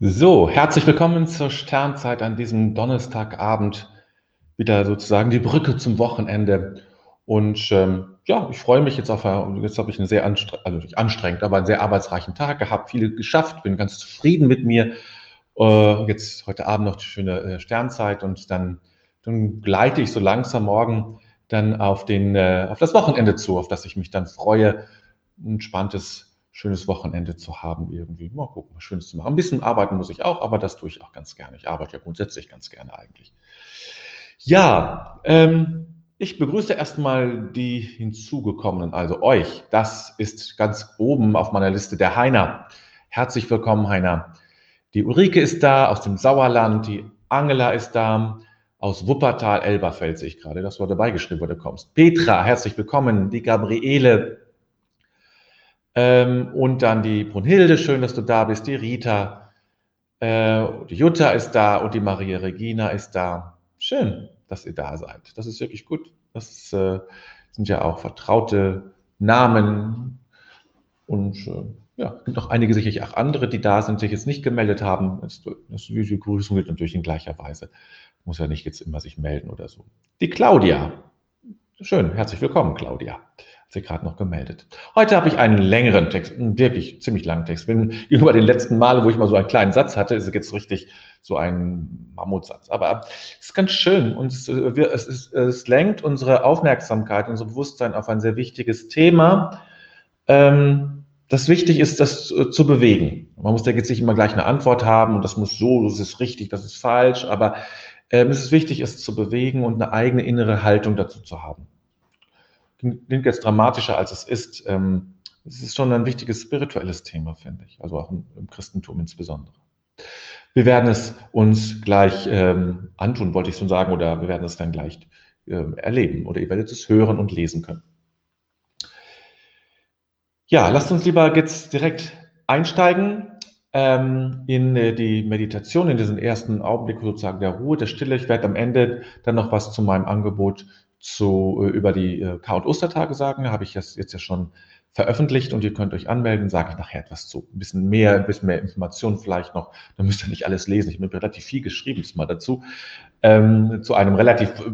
So, herzlich willkommen zur Sternzeit an diesem Donnerstagabend. Wieder sozusagen die Brücke zum Wochenende. Und ähm, ja, ich freue mich jetzt auf, jetzt habe ich einen sehr anstre also nicht anstrengend, aber einen sehr arbeitsreichen Tag gehabt, viel geschafft, bin ganz zufrieden mit mir. Äh, jetzt heute Abend noch die schöne äh, Sternzeit und dann, dann gleite ich so langsam morgen dann auf, den, äh, auf das Wochenende zu, auf das ich mich dann freue. Ein entspanntes schönes Wochenende zu haben irgendwie. Mal gucken, was Schönes zu machen. Ein bisschen arbeiten muss ich auch, aber das tue ich auch ganz gerne. Ich arbeite ja grundsätzlich ganz gerne eigentlich. Ja, ähm, ich begrüße erstmal die hinzugekommenen, also euch. Das ist ganz oben auf meiner Liste der Heiner. Herzlich willkommen, Heiner. Die Ulrike ist da aus dem Sauerland, die Angela ist da aus Wuppertal, Elberfeld sehe ich gerade, das war dabei geschrieben, wo du kommst. Petra, herzlich willkommen. Die Gabriele, ähm, und dann die Brunhilde, schön, dass du da bist, die Rita, äh, die Jutta ist da und die Maria Regina ist da. Schön, dass ihr da seid. Das ist wirklich gut. Das äh, sind ja auch vertraute Namen. Und äh, ja, es gibt noch einige, sicherlich auch andere, die da sind, sich jetzt nicht gemeldet haben. Das, das, die Grüßung gilt natürlich in gleicher Weise. Muss ja nicht jetzt immer sich melden oder so. Die Claudia. Schön, herzlich willkommen, Claudia sich gerade noch gemeldet. Heute habe ich einen längeren Text, einen wirklich ziemlich langen Text. Bin gegenüber den letzten Male, wo ich mal so einen kleinen Satz hatte, ist jetzt richtig so ein Mammutsatz. Aber es ist ganz schön und es, es, es, es lenkt unsere Aufmerksamkeit, unser Bewusstsein auf ein sehr wichtiges Thema. Ähm, das wichtig ist, das zu, zu bewegen. Man muss da jetzt nicht immer gleich eine Antwort haben und das muss so, das ist richtig, das ist falsch, aber ähm, es ist wichtig, es zu bewegen und eine eigene innere Haltung dazu zu haben klingt jetzt dramatischer, als es ist. Ähm, es ist schon ein wichtiges spirituelles Thema, finde ich, also auch im, im, Christentum insbesondere. Wir werden es uns gleich ähm, antun, wollte ich schon sagen, oder wir werden es dann gleich ähm, erleben oder ihr werdet es hören und lesen können. Ja, lasst uns lieber jetzt direkt einsteigen ähm, in äh, die Meditation, in diesen ersten Augenblick sozusagen der Ruhe, der Stille. Ich werde am Ende dann noch was zu meinem Angebot zu, äh, über die äh, K- und Ostertage sagen, habe ich das jetzt ja schon veröffentlicht und ihr könnt euch anmelden, sage ich nachher etwas zu. Ein bisschen mehr, ein bisschen mehr Informationen vielleicht noch. Da müsst ihr nicht alles lesen. Ich habe relativ viel geschrieben mal dazu. Ähm, zu einem relativ äh,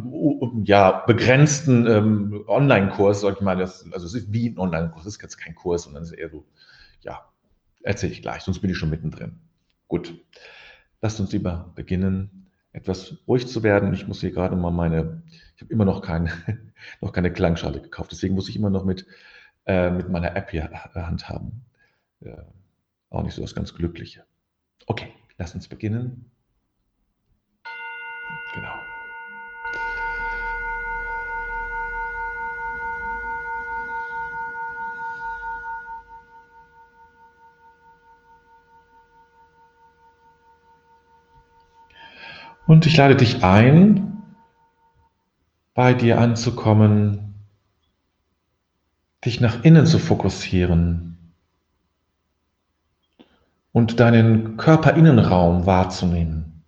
ja, begrenzten ähm, Online-Kurs, sag ich mal. Das, also es ist wie ein Online-Kurs, es ist jetzt kein Kurs, sondern es ist eher so, ja, erzähle ich gleich, sonst bin ich schon mittendrin. Gut, lasst uns lieber beginnen, etwas ruhig zu werden. Ich muss hier gerade mal meine ich habe immer noch, kein, noch keine Klangschale gekauft. Deswegen muss ich immer noch mit, äh, mit meiner App hier handhaben. Äh, auch nicht so das ganz Glückliche. Okay, lass uns beginnen. Genau. Und ich lade dich ein, bei dir anzukommen, dich nach innen zu fokussieren und deinen Körperinnenraum wahrzunehmen.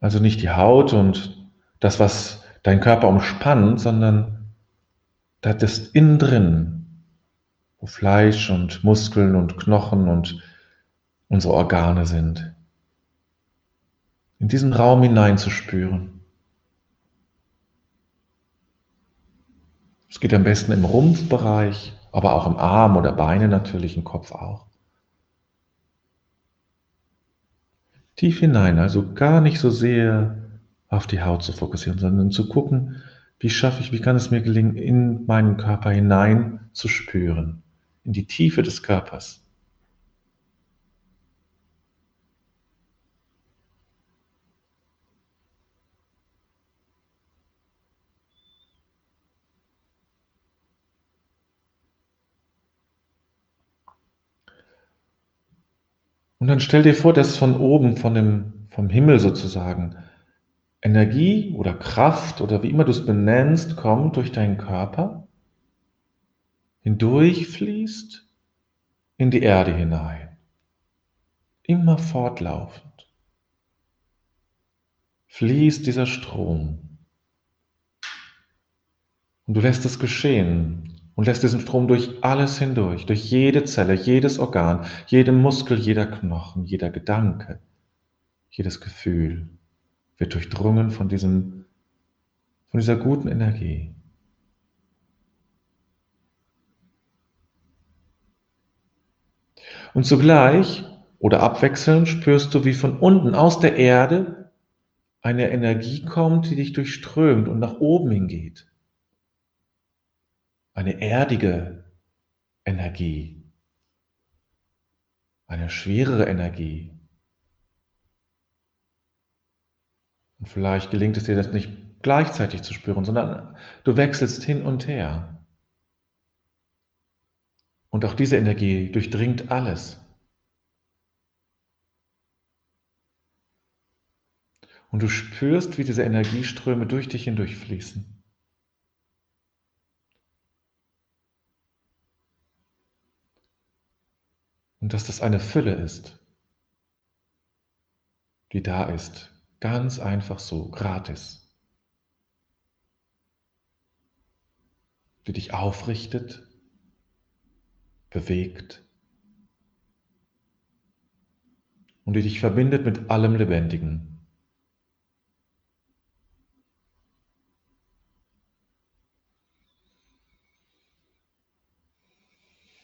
Also nicht die Haut und das, was dein Körper umspannt, sondern das innen drin, wo Fleisch und Muskeln und Knochen und unsere Organe sind. In diesen Raum hineinzuspüren. Es geht am besten im Rumpfbereich, aber auch im Arm oder Beine natürlich, im Kopf auch. Tief hinein, also gar nicht so sehr auf die Haut zu fokussieren, sondern zu gucken, wie schaffe ich, wie kann es mir gelingen, in meinen Körper hinein zu spüren, in die Tiefe des Körpers. Und dann stell dir vor, dass von oben, von dem, vom Himmel sozusagen, Energie oder Kraft oder wie immer du es benennst, kommt durch deinen Körper, hindurchfließt in die Erde hinein. Immer fortlaufend fließt dieser Strom. Und du lässt es geschehen und lässt diesen Strom durch alles hindurch, durch jede Zelle, jedes Organ, jeden Muskel, jeder Knochen, jeder Gedanke, jedes Gefühl wird durchdrungen von diesem, von dieser guten Energie. Und zugleich oder abwechselnd spürst du, wie von unten aus der Erde eine Energie kommt, die dich durchströmt und nach oben hingeht. Eine erdige Energie, eine schwerere Energie. Und vielleicht gelingt es dir das nicht gleichzeitig zu spüren, sondern du wechselst hin und her. Und auch diese Energie durchdringt alles. Und du spürst, wie diese Energieströme durch dich hindurchfließen. Und dass das eine Fülle ist, die da ist, ganz einfach so, gratis, die dich aufrichtet, bewegt und die dich verbindet mit allem Lebendigen.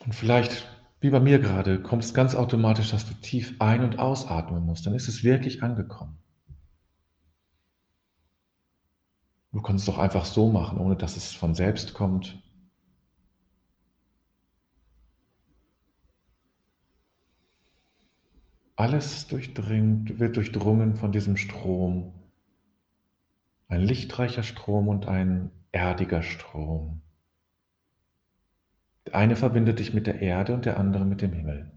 Und vielleicht, wie bei mir gerade, kommt es ganz automatisch, dass du tief ein- und ausatmen musst. Dann ist es wirklich angekommen. Du kannst es doch einfach so machen, ohne dass es von selbst kommt. Alles durchdringt, wird durchdrungen von diesem Strom. Ein lichtreicher Strom und ein erdiger Strom. Eine verbindet dich mit der Erde und der andere mit dem Himmel.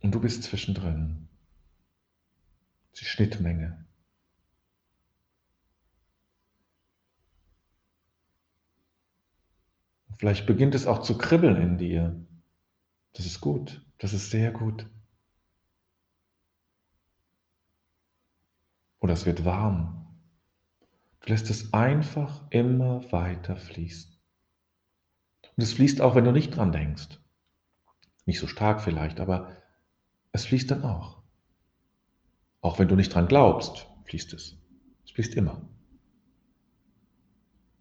Und du bist zwischendrin. Die Schnittmenge. Vielleicht beginnt es auch zu kribbeln in dir. Das ist gut. Das ist sehr gut. Oder es wird warm. Lässt es einfach immer weiter fließen. Und es fließt auch, wenn du nicht dran denkst. Nicht so stark vielleicht, aber es fließt dann auch. Auch wenn du nicht dran glaubst, fließt es. Es fließt immer.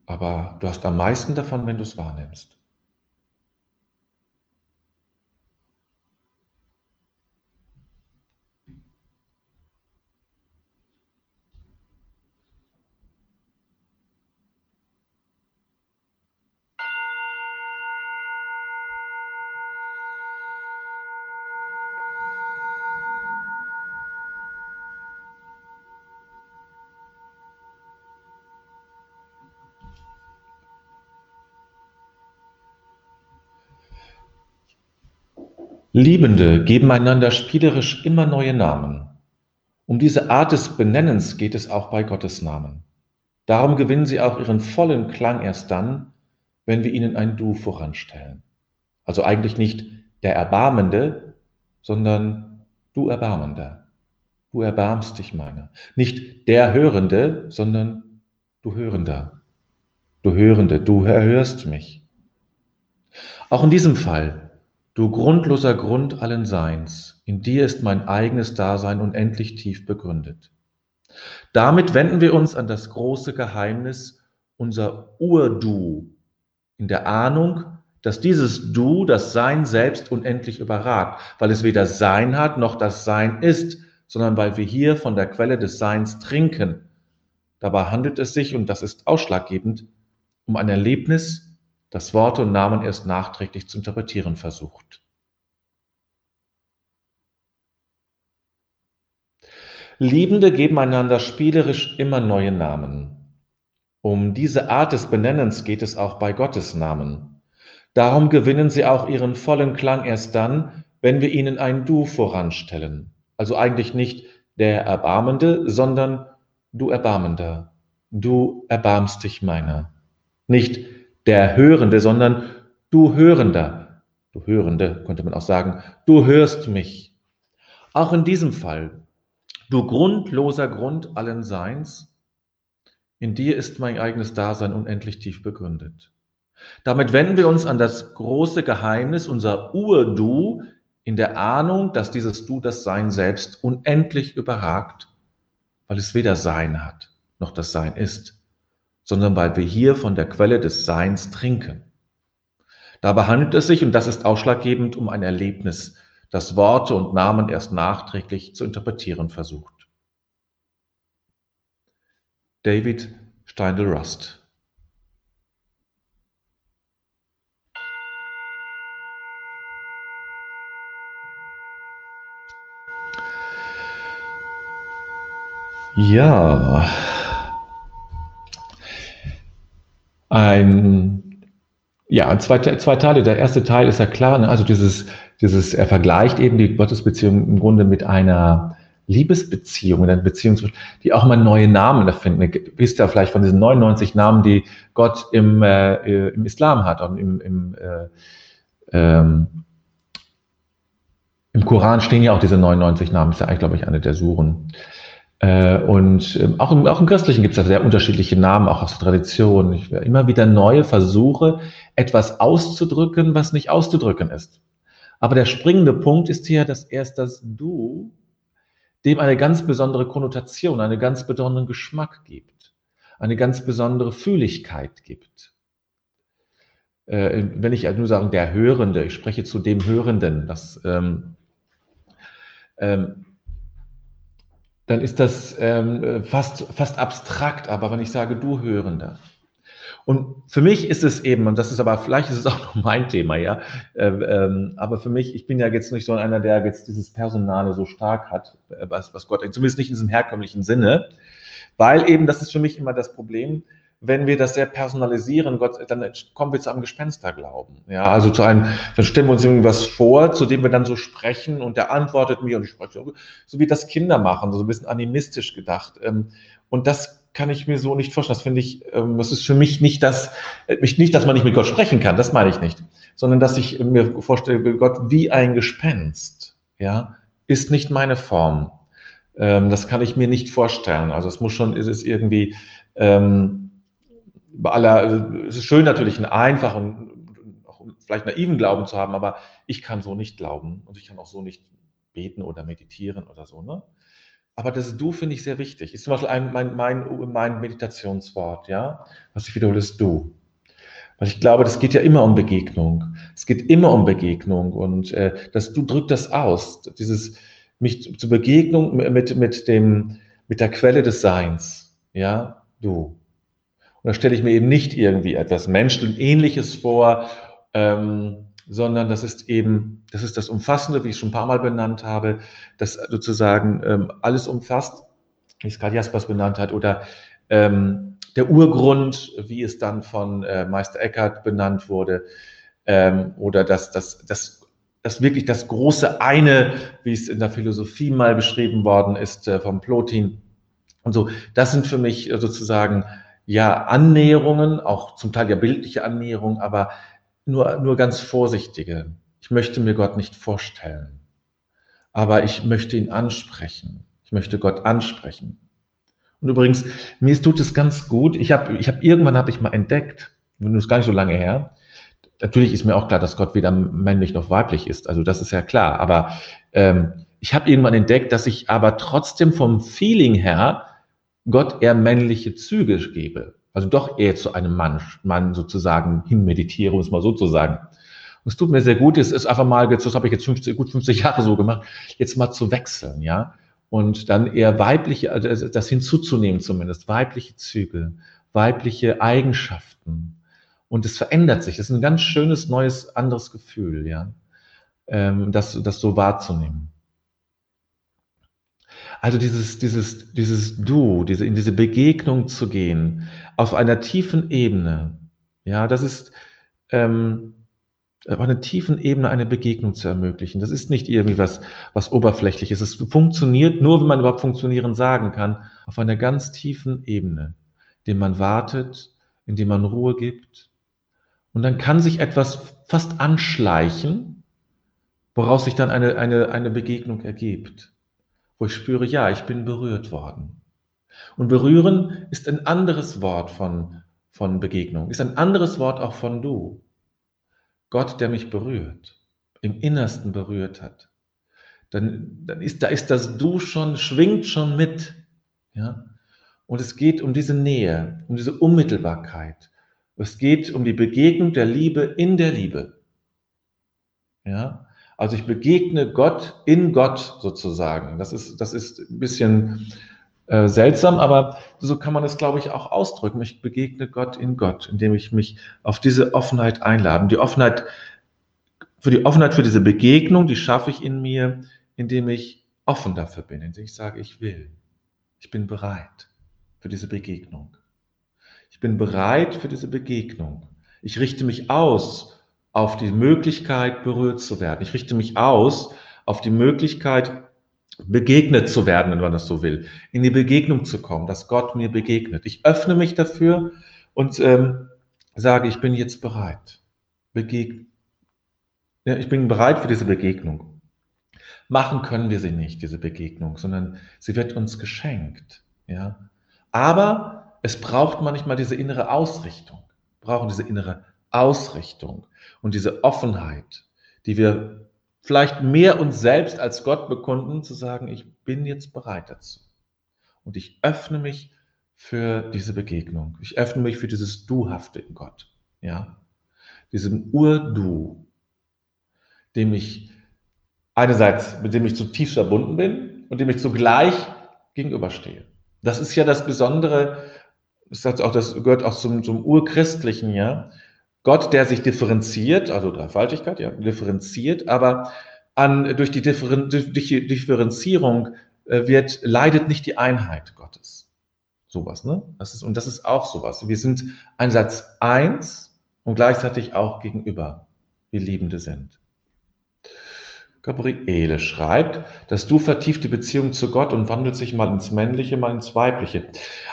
Aber du hast am meisten davon, wenn du es wahrnimmst. Liebende geben einander spielerisch immer neue Namen. Um diese Art des Benennens geht es auch bei Gottes Namen. Darum gewinnen sie auch ihren vollen Klang erst dann, wenn wir ihnen ein Du voranstellen. Also eigentlich nicht der Erbarmende, sondern du Erbarmender. Du erbarmst dich meiner. Nicht der Hörende, sondern du Hörender. Du Hörende, du erhörst mich. Auch in diesem Fall Du grundloser Grund allen Seins, in dir ist mein eigenes Dasein unendlich tief begründet. Damit wenden wir uns an das große Geheimnis, unser Ur-Du, in der Ahnung, dass dieses Du das Sein selbst unendlich überragt, weil es weder Sein hat noch das Sein ist, sondern weil wir hier von der Quelle des Seins trinken. Dabei handelt es sich, und das ist ausschlaggebend, um ein Erlebnis, das Worte und Namen erst nachträglich zu interpretieren versucht. Liebende geben einander spielerisch immer neue Namen. Um diese Art des Benennens geht es auch bei Gottes Namen. Darum gewinnen sie auch ihren vollen Klang erst dann, wenn wir ihnen ein Du voranstellen. Also eigentlich nicht der Erbarmende, sondern du Erbarmender. Du erbarmst dich meiner. Nicht der Hörende, sondern du Hörender, du Hörende könnte man auch sagen, du hörst mich. Auch in diesem Fall, du grundloser Grund allen Seins, In dir ist mein eigenes Dasein unendlich tief begründet. Damit wenden wir uns an das große Geheimnis, unser Ur-Du, in der Ahnung, dass dieses Du das Sein selbst unendlich überragt, weil es weder Sein hat, noch das Sein ist, sondern weil wir hier von der Quelle des Seins trinken. Dabei handelt es sich, und das ist ausschlaggebend, um ein Erlebnis, das Worte und Namen erst nachträglich zu interpretieren versucht. David Steindl-Rust Ja, ein, ja, zwei, zwei Teile. Der erste Teil ist ja klar, ne? also dieses, dieses, er vergleicht eben die Gottesbeziehung im Grunde mit einer Liebesbeziehung, einer Beziehung, die auch mal neue Namen erfinden. Ihr wisst ja vielleicht von diesen 99 Namen, die Gott im, äh, im Islam hat und im, im, äh, ähm, im Koran stehen ja auch diese 99 Namen, ist ja eigentlich, glaube ich, eine der Suren. Äh, und ähm, auch im, auch im Christlichen gibt es ja sehr unterschiedliche Namen, auch aus der Tradition. Ich werde immer wieder neue Versuche, etwas auszudrücken, was nicht auszudrücken ist. Aber der springende Punkt ist hier, dass erst das Du dem eine ganz besondere Konnotation, einen ganz besonderen Geschmack gibt, eine ganz besondere Fühligkeit gibt. Äh, wenn ich nur sagen, der Hörende, ich spreche zu dem Hörenden, das ähm, ähm, dann ist das ähm, fast, fast abstrakt, aber wenn ich sage, du Hörender. Und für mich ist es eben, und das ist aber, vielleicht ist es auch noch mein Thema, ja, ähm, ähm, aber für mich, ich bin ja jetzt nicht so einer, der jetzt dieses Personale so stark hat, äh, was, was Gott, zumindest nicht in diesem herkömmlichen Sinne, weil eben, das ist für mich immer das Problem, wenn wir das sehr personalisieren, Gott, dann kommen wir zu einem Gespensterglauben. Ja, also zu einem, dann stellen wir uns irgendwas vor, zu dem wir dann so sprechen und der antwortet mir und ich spreche, so wie das Kinder machen, so ein bisschen animistisch gedacht. Ähm, und das kann ich mir so nicht vorstellen. Das finde ich, ähm, das ist für mich nicht das, nicht, dass man nicht mit Gott sprechen kann, das meine ich nicht, sondern dass ich mir vorstelle, Gott wie ein Gespenst, ja, ist nicht meine Form. Ähm, das kann ich mir nicht vorstellen. Also es muss schon, ist es irgendwie, ähm, bei aller, also es ist schön natürlich einen einfachen, auch vielleicht naiven Glauben zu haben, aber ich kann so nicht glauben und ich kann auch so nicht beten oder meditieren oder so. Ne? Aber das Du finde ich sehr wichtig. Ist zum Beispiel ein, mein, mein, mein Meditationswort, ja, was ich wiederhole, ist Du. Weil ich glaube, das geht ja immer um Begegnung. Es geht immer um Begegnung und äh, das Du drückt das aus, dieses mich zur Begegnung mit, mit, dem, mit der Quelle des Seins, ja, Du. Und da stelle ich mir eben nicht irgendwie etwas Menschenähnliches vor, ähm, sondern das ist eben, das ist das Umfassende, wie ich es schon ein paar Mal benannt habe, das sozusagen ähm, alles umfasst, wie es Karl Jaspers benannt hat, oder ähm, der Urgrund, wie es dann von äh, Meister Eckhart benannt wurde, ähm, oder das, das, das, das wirklich das große eine, wie es in der Philosophie mal beschrieben worden ist, äh, vom Plotin und so. Das sind für mich sozusagen ja Annäherungen, auch zum Teil ja bildliche Annäherungen, aber nur, nur ganz vorsichtige. Ich möchte mir Gott nicht vorstellen, aber ich möchte ihn ansprechen. Ich möchte Gott ansprechen. Und übrigens, mir tut es ganz gut. Ich habe ich hab, irgendwann habe ich mal entdeckt, nun ist gar nicht so lange her, natürlich ist mir auch klar, dass Gott weder männlich noch weiblich ist. Also das ist ja klar. Aber ähm, ich habe irgendwann entdeckt, dass ich aber trotzdem vom Feeling her Gott eher männliche Züge gebe. Also doch eher zu einem Mann, Mann sozusagen hinmeditiere, um es mal so zu sagen. Und es tut mir sehr gut, es ist einfach mal, das habe ich jetzt 50, gut 50 Jahre so gemacht, jetzt mal zu wechseln, ja. Und dann eher weibliche, also das hinzuzunehmen zumindest, weibliche Züge, weibliche Eigenschaften. Und es verändert sich. Es ist ein ganz schönes, neues, anderes Gefühl, ja. Ähm, das, das so wahrzunehmen. Also dieses, dieses, dieses Du, diese, in diese Begegnung zu gehen, auf einer tiefen Ebene, ja, das ist ähm, auf einer tiefen Ebene eine Begegnung zu ermöglichen. Das ist nicht irgendwie was, was oberflächliches. Es funktioniert nur, wenn man überhaupt funktionieren sagen kann, auf einer ganz tiefen Ebene, indem man wartet, indem man Ruhe gibt. Und dann kann sich etwas fast anschleichen, woraus sich dann eine, eine, eine Begegnung ergibt wo ich spüre, ja, ich bin berührt worden. Und berühren ist ein anderes Wort von, von Begegnung, ist ein anderes Wort auch von du. Gott, der mich berührt, im Innersten berührt hat. Dann, dann ist, da ist das Du schon, schwingt schon mit. Ja? Und es geht um diese Nähe, um diese Unmittelbarkeit. Es geht um die Begegnung der Liebe in der Liebe. Ja? Also ich begegne Gott in Gott sozusagen. Das ist, das ist ein bisschen äh, seltsam, aber so kann man es, glaube ich, auch ausdrücken. Ich begegne Gott in Gott, indem ich mich auf diese Offenheit einlade. Die Offenheit, für die Offenheit für diese Begegnung, die schaffe ich in mir, indem ich offen dafür bin, indem ich sage, ich will. Ich bin bereit für diese Begegnung. Ich bin bereit für diese Begegnung. Ich richte mich aus auf die Möglichkeit, berührt zu werden. Ich richte mich aus auf die Möglichkeit, begegnet zu werden, wenn man das so will, in die Begegnung zu kommen, dass Gott mir begegnet. Ich öffne mich dafür und ähm, sage, ich bin jetzt bereit. Begeg ja, ich bin bereit für diese Begegnung. Machen können wir sie nicht, diese Begegnung, sondern sie wird uns geschenkt. Ja? Aber es braucht manchmal diese innere Ausrichtung, wir brauchen diese innere Ausrichtung und diese Offenheit, die wir vielleicht mehr uns selbst als Gott bekunden, zu sagen, ich bin jetzt bereit dazu. Und ich öffne mich für diese Begegnung. Ich öffne mich für dieses Duhafte in Gott. Ja? Diesem Ur-Du, dem ich einerseits, mit dem ich zutiefst verbunden bin und dem ich zugleich gegenüberstehe. Das ist ja das Besondere, das, auch, das gehört auch zum, zum Urchristlichen, ja, Gott, der sich differenziert, also Dreifaltigkeit, ja, differenziert, aber an, durch, die Differen, durch die Differenzierung äh, wird, leidet nicht die Einheit Gottes. Sowas, ne? Das ist, und das ist auch sowas. Wir sind einerseits eins und gleichzeitig auch gegenüber, wie Liebende sind. Gabriele schreibt, dass du vertieft die Beziehung zu Gott und wandelt sich mal ins Männliche, mal ins Weibliche.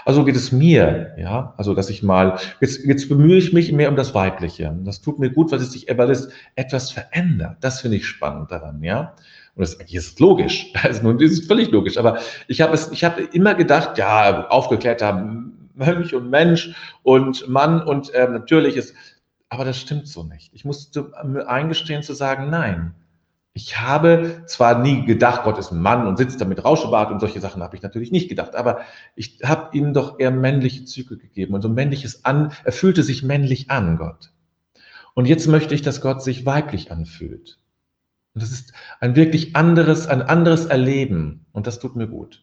Also geht es mir, ja, also dass ich mal, jetzt, jetzt bemühe ich mich mehr um das Weibliche. Das tut mir gut, weil es sich weil etwas verändert. Das finde ich spannend daran, ja. Und das ist logisch. Also, das ist völlig logisch. Aber ich habe es, ich habe immer gedacht, ja, aufgeklärter Mönch und Mensch und Mann und äh, natürlich ist, aber das stimmt so nicht. Ich musste eingestehen zu sagen, nein ich habe zwar nie gedacht, Gott ist ein Mann und sitzt da mit Rauschebart und solche Sachen habe ich natürlich nicht gedacht, aber ich habe ihm doch eher männliche Züge gegeben und so männliches an, er fühlte sich männlich an, Gott. Und jetzt möchte ich, dass Gott sich weiblich anfühlt. Und das ist ein wirklich anderes, ein anderes Erleben und das tut mir gut.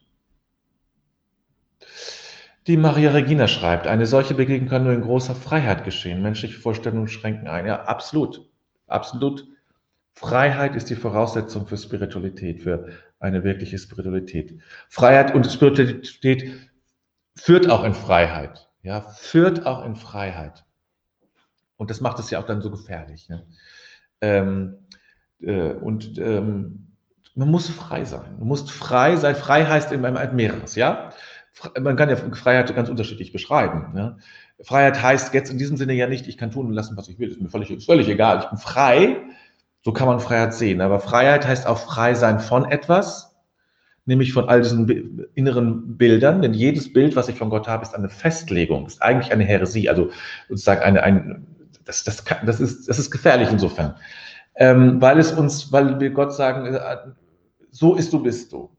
Die Maria Regina schreibt, eine solche Begegnung kann nur in großer Freiheit geschehen. Menschliche Vorstellungen schränken ein. Ja, absolut. Absolut Freiheit ist die Voraussetzung für Spiritualität, für eine wirkliche Spiritualität. Freiheit und Spiritualität führt auch in Freiheit. Ja, führt auch in Freiheit. Und das macht es ja auch dann so gefährlich. Ne? Ähm, äh, und ähm, man muss frei sein. Man muss frei sein. Frei heißt in einem mehreres, ja. Man kann ja Freiheit ganz unterschiedlich beschreiben. Ne? Freiheit heißt jetzt in diesem Sinne ja nicht, ich kann tun und lassen, was ich will. Ist mir völlig, ist völlig egal. Ich bin frei so kann man Freiheit sehen. Aber Freiheit heißt auch frei sein von etwas, nämlich von all diesen inneren Bildern. Denn jedes Bild, was ich von Gott habe, ist eine Festlegung, ist eigentlich eine Heresie. Also sozusagen eine, ein, das, das, kann, das, ist, das ist gefährlich insofern. Ähm, weil es uns, weil wir Gott sagen, äh, so ist du, bist du.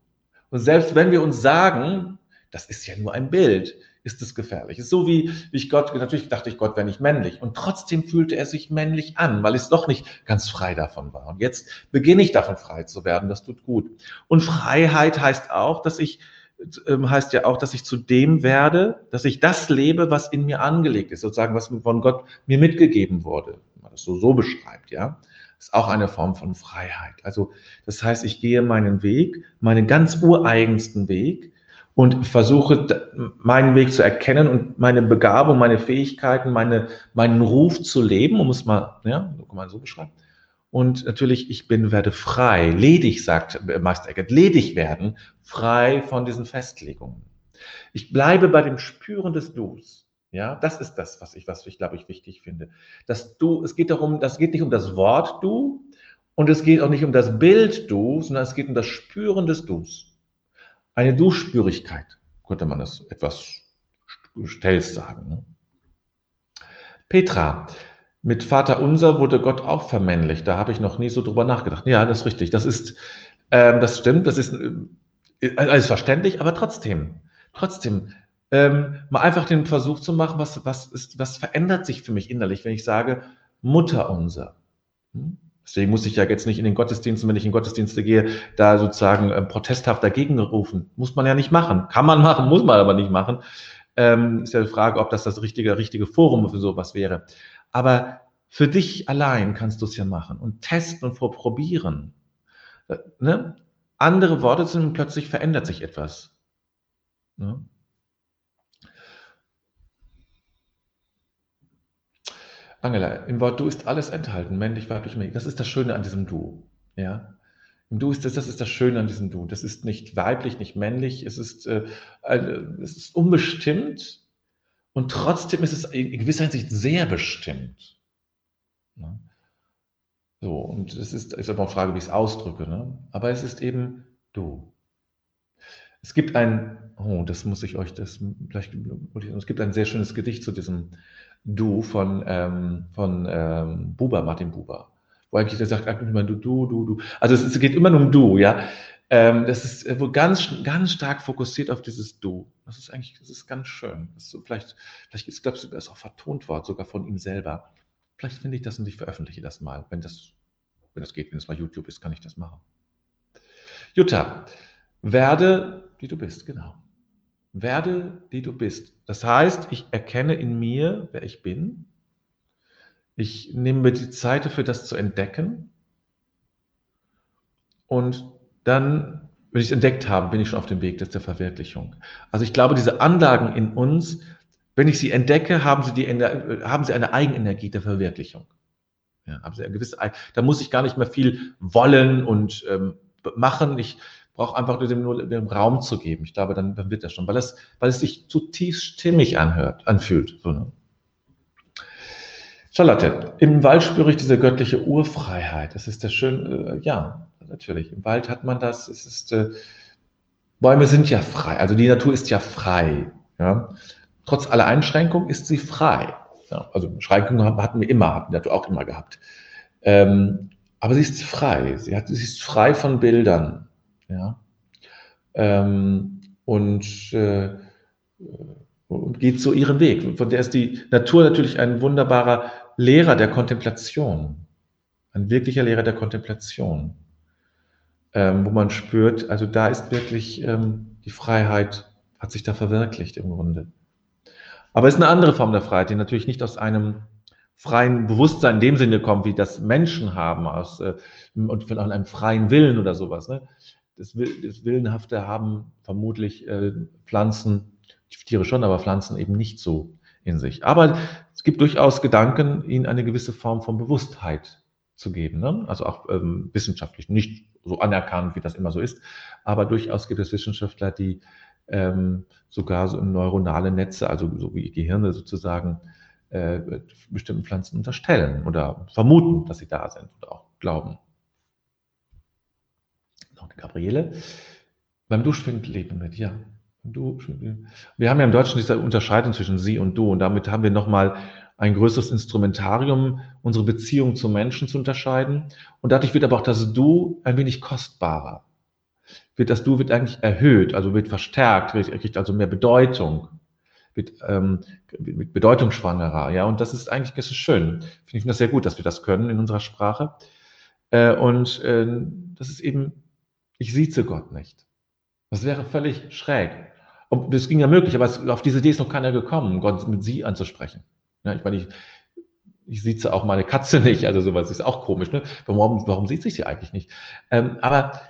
Und selbst wenn wir uns sagen, das ist ja nur ein Bild, ist es gefährlich. Ist so wie, wie ich Gott, natürlich dachte ich, Gott wäre nicht männlich. Und trotzdem fühlte er sich männlich an, weil es doch nicht ganz frei davon war. Und jetzt beginne ich davon frei zu werden. Das tut gut. Und Freiheit heißt auch, dass ich, ähm, heißt ja auch, dass ich zu dem werde, dass ich das lebe, was in mir angelegt ist, sozusagen, was von Gott mir mitgegeben wurde. Wenn man das so, so beschreibt, ja. Ist auch eine Form von Freiheit. Also, das heißt, ich gehe meinen Weg, meinen ganz ureigensten Weg, und versuche meinen Weg zu erkennen und meine Begabung, meine Fähigkeiten, meine, meinen Ruf zu leben, um es mal, ja, mal so beschreiben. Und natürlich, ich bin, werde frei, ledig, sagt Meister Eckert, ledig werden, frei von diesen Festlegungen. Ich bleibe bei dem Spüren des Dus. Ja, das ist das, was ich, was ich glaube ich wichtig finde. Das Du, es geht darum, das geht nicht um das Wort Du und es geht auch nicht um das Bild Du, sondern es geht um das Spüren des Dus. Eine Du-Spürigkeit könnte man das etwas stellst sagen. Ne? Petra, mit Vater Unser wurde Gott auch vermännlicht. Da habe ich noch nie so drüber nachgedacht. Ja, das ist richtig. Das ist, ähm, das stimmt, das ist äh, alles verständlich, aber trotzdem, trotzdem, ähm, mal einfach den Versuch zu machen, was, was, ist, was verändert sich für mich innerlich, wenn ich sage, Mutter unser. Hm? Deswegen muss ich ja jetzt nicht in den Gottesdiensten, wenn ich in Gottesdienste gehe, da sozusagen äh, protesthaft dagegen rufen. Muss man ja nicht machen. Kann man machen, muss man aber nicht machen. Ähm, ist ja die Frage, ob das das richtige, richtige Forum für sowas wäre. Aber für dich allein kannst du es ja machen und testen und probieren. Äh, ne? Andere Worte sind plötzlich verändert sich etwas. Ne? Angela, im Wort Du ist alles enthalten, männlich, weiblich, männlich. Das ist das Schöne an diesem Du. Ja? Im Du ist das, das ist das Schöne an diesem Du. Das ist nicht weiblich, nicht männlich. Es ist, äh, es ist unbestimmt und trotzdem ist es in gewisser Hinsicht sehr bestimmt. Ne? So, und es ist, ist aber eine Frage, wie ich es ausdrücke. Ne? Aber es ist eben Du. Es gibt ein, oh, das muss ich euch, das vielleicht, es gibt ein sehr schönes Gedicht zu diesem Du von, ähm, von ähm, Buber, Martin Buber, wo eigentlich der sagt, immer du, du, du, du. Also es, es geht immer nur um Du, ja. Ähm, das ist äh, wo ganz, ganz stark fokussiert auf dieses Du. Das ist eigentlich, das ist ganz schön. Das ist so, vielleicht, vielleicht ist, glaubst du, das ist auch vertont worden, sogar von ihm selber. Vielleicht finde ich das und ich veröffentliche das mal. Wenn das, wenn das geht, wenn es bei YouTube ist, kann ich das machen. Jutta, werde, wie du bist, genau. Werde, wie du bist. Das heißt, ich erkenne in mir, wer ich bin. Ich nehme mir die Zeit dafür, das zu entdecken. Und dann, wenn ich es entdeckt habe, bin ich schon auf dem Weg der Verwirklichung. Also ich glaube, diese Anlagen in uns, wenn ich sie entdecke, haben sie, die, haben sie eine Eigenenergie der Verwirklichung. Ja, haben sie eine gewisse, da muss ich gar nicht mehr viel wollen und ähm, machen. Ich brauche einfach nur dem, dem Raum zu geben. Ich glaube, dann, dann wird das schon, weil es, weil es sich zutiefst stimmig anhört, anfühlt. So, ne? Charlotte, im Wald spüre ich diese göttliche Urfreiheit. Das ist der schön, äh, ja, natürlich. Im Wald hat man das. Es ist, äh, Bäume sind ja frei. Also die Natur ist ja frei. Ja? Trotz aller Einschränkungen ist sie frei. Ja? Also Beschränkungen hatten wir immer, hatten wir auch immer gehabt. Ähm, aber sie ist frei. Sie, hat, sie ist frei von Bildern. Ja? Ähm, und, äh, und geht so ihren Weg. Von der ist die Natur natürlich ein wunderbarer Lehrer der Kontemplation. Ein wirklicher Lehrer der Kontemplation. Ähm, wo man spürt, also da ist wirklich ähm, die Freiheit, hat sich da verwirklicht im Grunde. Aber es ist eine andere Form der Freiheit, die natürlich nicht aus einem freien Bewusstsein in dem Sinne kommt, wie das Menschen haben, aus, äh, und von einem freien Willen oder sowas. Ne? Das, das Willenhafte haben vermutlich äh, Pflanzen, Tiere schon, aber Pflanzen eben nicht so in sich. Aber es gibt durchaus Gedanken, ihnen eine gewisse Form von Bewusstheit zu geben. Ne? Also auch ähm, wissenschaftlich, nicht so anerkannt, wie das immer so ist, aber durchaus gibt es Wissenschaftler, die ähm, sogar so neuronale Netze, also so wie Gehirne sozusagen, äh, bestimmten Pflanzen unterstellen oder vermuten, dass sie da sind oder auch glauben. Gabriele. Beim Duschwind leben mit, ja. Wir haben ja im Deutschen diese Unterscheidung zwischen sie und du und damit haben wir nochmal ein größeres Instrumentarium, unsere Beziehung zu Menschen zu unterscheiden. Und dadurch wird aber auch das Du ein wenig kostbarer. Wird das Du wird eigentlich erhöht, also wird verstärkt, wird, kriegt also mehr Bedeutung mit, ähm, mit Bedeutung schwangerer. Ja, und das ist eigentlich das ist schön. Finde ich das sehr gut, dass wir das können in unserer Sprache. Äh, und äh, das ist eben, ich sieze Gott nicht. Das wäre völlig schräg. Das ging ja möglich, aber es, auf diese Idee ist noch keiner gekommen, Gott mit sie anzusprechen. Ja, ich meine, ich, ich sieze auch meine Katze nicht, also sowas ist auch komisch. Ne? Warum, warum sieht sich sie eigentlich nicht? Ähm, aber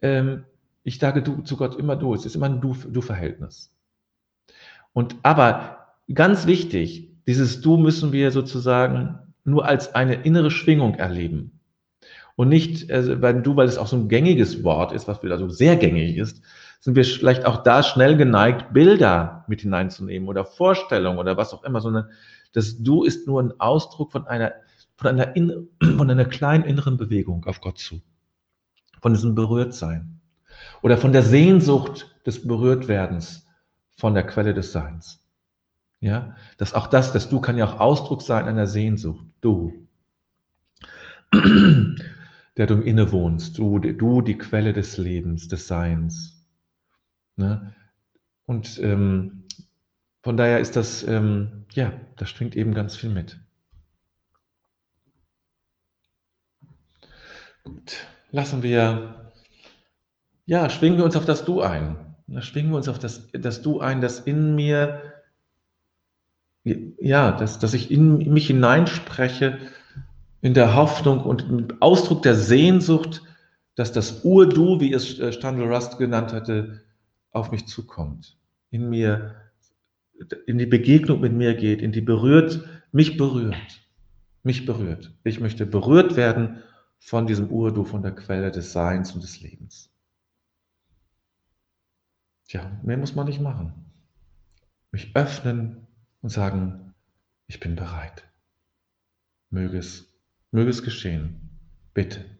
ähm, ich sage du, zu Gott immer du. Es ist immer ein Du-Verhältnis. Und aber ganz wichtig, dieses Du müssen wir sozusagen nur als eine innere Schwingung erleben. Und nicht, also, weil Du, weil es auch so ein gängiges Wort ist, was wieder so sehr gängig ist, sind wir vielleicht auch da schnell geneigt, Bilder mit hineinzunehmen oder Vorstellungen oder was auch immer, sondern das Du ist nur ein Ausdruck von einer, von einer, in, von einer kleinen inneren Bewegung auf Gott zu. Von diesem Berührtsein. Oder von der Sehnsucht des Berührtwerdens von der Quelle des Seins. Ja, dass auch das, das Du kann ja auch Ausdruck sein einer Sehnsucht. Du, der du innewohnst, du, du die Quelle des Lebens, des Seins. Ne? Und ähm, von daher ist das, ähm, ja, da schwingt eben ganz viel mit. Gut, lassen wir, ja, schwingen wir uns auf das Du ein. Da schwingen wir uns auf das, das Du ein, das in mir, ja, dass, dass ich in mich hineinspreche, in der Hoffnung und im Ausdruck der Sehnsucht, dass das Ur-Du, wie es äh, Standel Rust genannt hatte, auf mich zukommt, in mir, in die Begegnung mit mir geht, in die berührt, mich berührt, mich berührt. Ich möchte berührt werden von diesem Ur-Du, von der Quelle des Seins und des Lebens. Tja, mehr muss man nicht machen. Mich öffnen und sagen, ich bin bereit. Möge es, möge es geschehen. Bitte.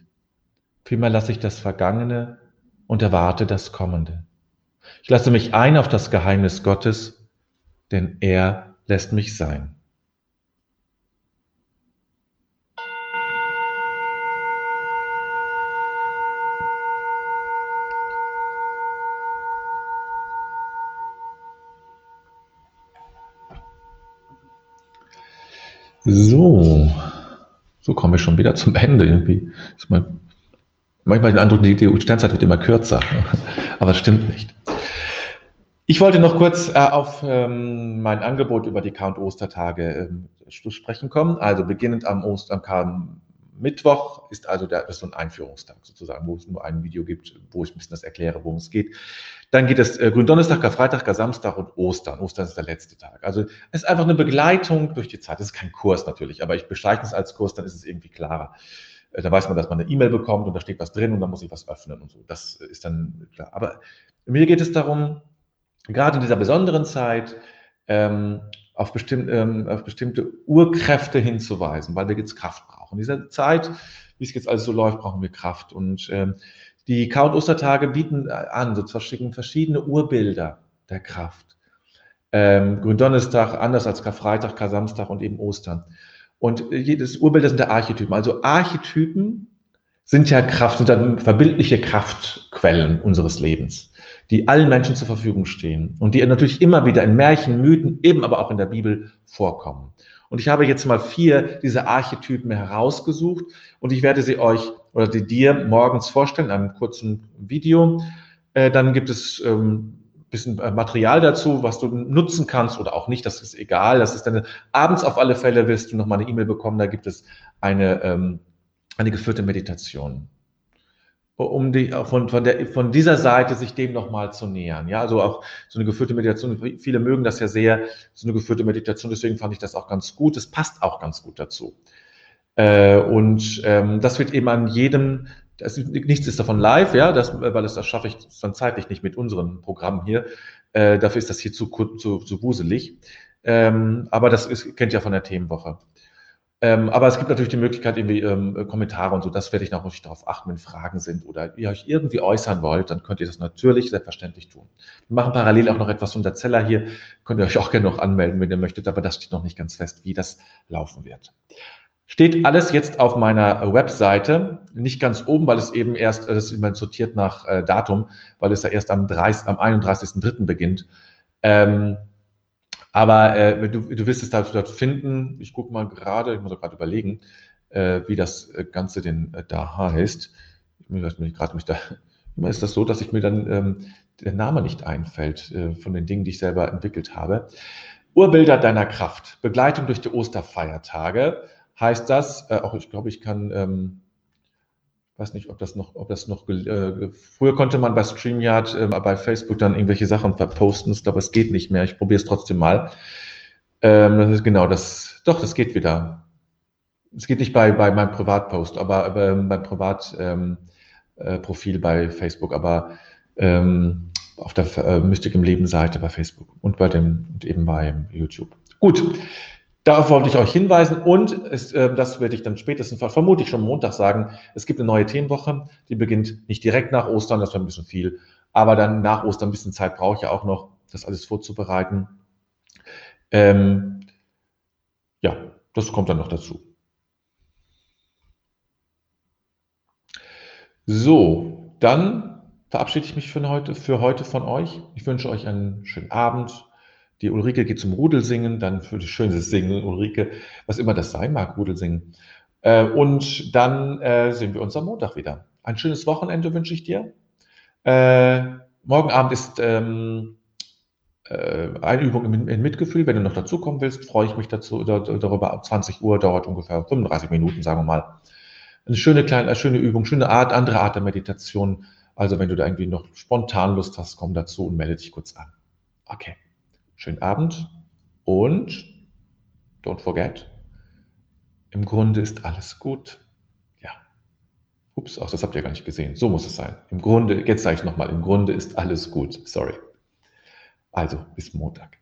Vielmehr lasse ich das Vergangene und erwarte das Kommende. Ich lasse mich ein auf das Geheimnis Gottes, denn er lässt mich sein. So, so kommen wir schon wieder zum Ende irgendwie. Ist mein manchmal den Eindruck, die, die Sternzeit wird immer kürzer, aber das stimmt nicht. Ich wollte noch kurz äh, auf ähm, mein Angebot über die Count Ostertage ähm, sprechen kommen. Also beginnend am Ostern Mittwoch ist also der, ist so ein Einführungstag sozusagen, wo es nur ein Video gibt, wo ich ein bisschen das erkläre, worum es geht. Dann geht es äh, Gründonnerstag, Karfreitag, Samstag und Ostern. Ostern ist der letzte Tag. Also es ist einfach eine Begleitung durch die Zeit. Das ist kein Kurs natürlich, aber ich bezeichne es als Kurs, dann ist es irgendwie klarer. Da weiß man, dass man eine E-Mail bekommt und da steht was drin und dann muss ich was öffnen und so. Das ist dann klar. Aber mir geht es darum, gerade in dieser besonderen Zeit, ähm, auf, bestimm, ähm, auf bestimmte Urkräfte hinzuweisen, weil wir jetzt Kraft brauchen. In dieser Zeit, wie es jetzt alles so läuft, brauchen wir Kraft. Und ähm, die Count Ostertage bieten an, so verschiedene Urbilder der Kraft. Ähm, Gründonnerstag anders als Karfreitag, Kar-Samstag und eben Ostern. Und jedes Urbild sind der Archetypen. Also Archetypen sind ja Kraft, sind dann verbildliche Kraftquellen unseres Lebens, die allen Menschen zur Verfügung stehen und die natürlich immer wieder in Märchen, Mythen, eben aber auch in der Bibel vorkommen. Und ich habe jetzt mal vier dieser Archetypen herausgesucht und ich werde sie euch oder die dir morgens vorstellen, in einem kurzen Video. Äh, dann gibt es ähm, bisschen äh, Material dazu, was du nutzen kannst oder auch nicht, das ist egal. Das ist dann abends auf alle Fälle wirst du nochmal eine E-Mail bekommen, da gibt es eine, ähm, eine geführte Meditation. Um die, von, von, der, von dieser Seite sich dem nochmal zu nähern. Ja, also auch so eine geführte Meditation. Viele mögen das ja sehr, so eine geführte Meditation. Deswegen fand ich das auch ganz gut. Es passt auch ganz gut dazu. Äh, und ähm, das wird eben an jedem das, nichts ist davon live, ja, das, weil das, das schaffe ich dann zeitlich nicht mit unseren Programmen hier. Äh, dafür ist das hier zu, zu, zu wuselig. Ähm, aber das ist, kennt ihr von der Themenwoche. Ähm, aber es gibt natürlich die Möglichkeit, irgendwie ähm, Kommentare und so, das werde ich noch nicht darauf achten, wenn Fragen sind oder ihr euch irgendwie äußern wollt, dann könnt ihr das natürlich selbstverständlich tun. Wir machen parallel auch noch etwas unter Zeller hier, könnt ihr euch auch gerne noch anmelden, wenn ihr möchtet, aber das steht noch nicht ganz fest, wie das laufen wird. Steht alles jetzt auf meiner Webseite, nicht ganz oben, weil es eben erst, das ist immer sortiert nach äh, Datum, weil es ja erst am, 30, am 31.03. beginnt. Ähm, aber äh, du, du wirst es dort, dort finden. Ich gucke mal gerade, ich muss gerade überlegen, äh, wie das äh, Ganze denn äh, da heißt. Ich weiß nicht gerade mich da. Immer ist das so, dass ich mir dann ähm, der Name nicht einfällt äh, von den Dingen, die ich selber entwickelt habe. Urbilder deiner Kraft. Begleitung durch die Osterfeiertage heißt das. Äh, auch ich glaube, ich kann. Ähm, weiß nicht, ob das noch, ob das noch, äh, früher konnte man bei StreamYard, äh, bei Facebook dann irgendwelche Sachen verposten, aber es geht nicht mehr. Ich probiere es trotzdem mal. Ähm, das ist genau das, doch, das geht wieder. Es geht nicht bei, bei meinem Privatpost, aber, aber ähm, beim Privatprofil ähm, äh, bei Facebook, aber ähm, auf der äh, Mystik im Leben Seite bei Facebook und bei dem, und eben bei YouTube. Gut. Darauf wollte ich euch hinweisen und es, äh, das werde ich dann spätestens, vermutlich schon Montag sagen, es gibt eine neue Themenwoche, die beginnt nicht direkt nach Ostern, das war ein bisschen viel, aber dann nach Ostern ein bisschen Zeit brauche ich ja auch noch, das alles vorzubereiten. Ähm, ja, das kommt dann noch dazu. So, dann verabschiede ich mich für heute, für heute von euch. Ich wünsche euch einen schönen Abend, die Ulrike geht zum Rudelsingen, dann für das schöne Singen, Ulrike, was immer das sein mag, Rudelsingen. Äh, und dann äh, sehen wir uns am Montag wieder. Ein schönes Wochenende wünsche ich dir. Äh, morgen Abend ist ähm, äh, eine Übung in, in, Mitgefühl. Wenn du noch dazukommen willst, freue ich mich dazu, darüber. Ab 20 Uhr dauert ungefähr 35 Minuten, sagen wir mal. Eine schöne kleine, eine schöne Übung, schöne Art, andere Art der Meditation. Also wenn du da irgendwie noch spontan Lust hast, komm dazu und melde dich kurz an. Okay. Schönen Abend und don't forget, im Grunde ist alles gut. Ja. Ups, auch das habt ihr gar nicht gesehen. So muss es sein. Im Grunde, jetzt sage ich nochmal, im Grunde ist alles gut. Sorry. Also, bis Montag.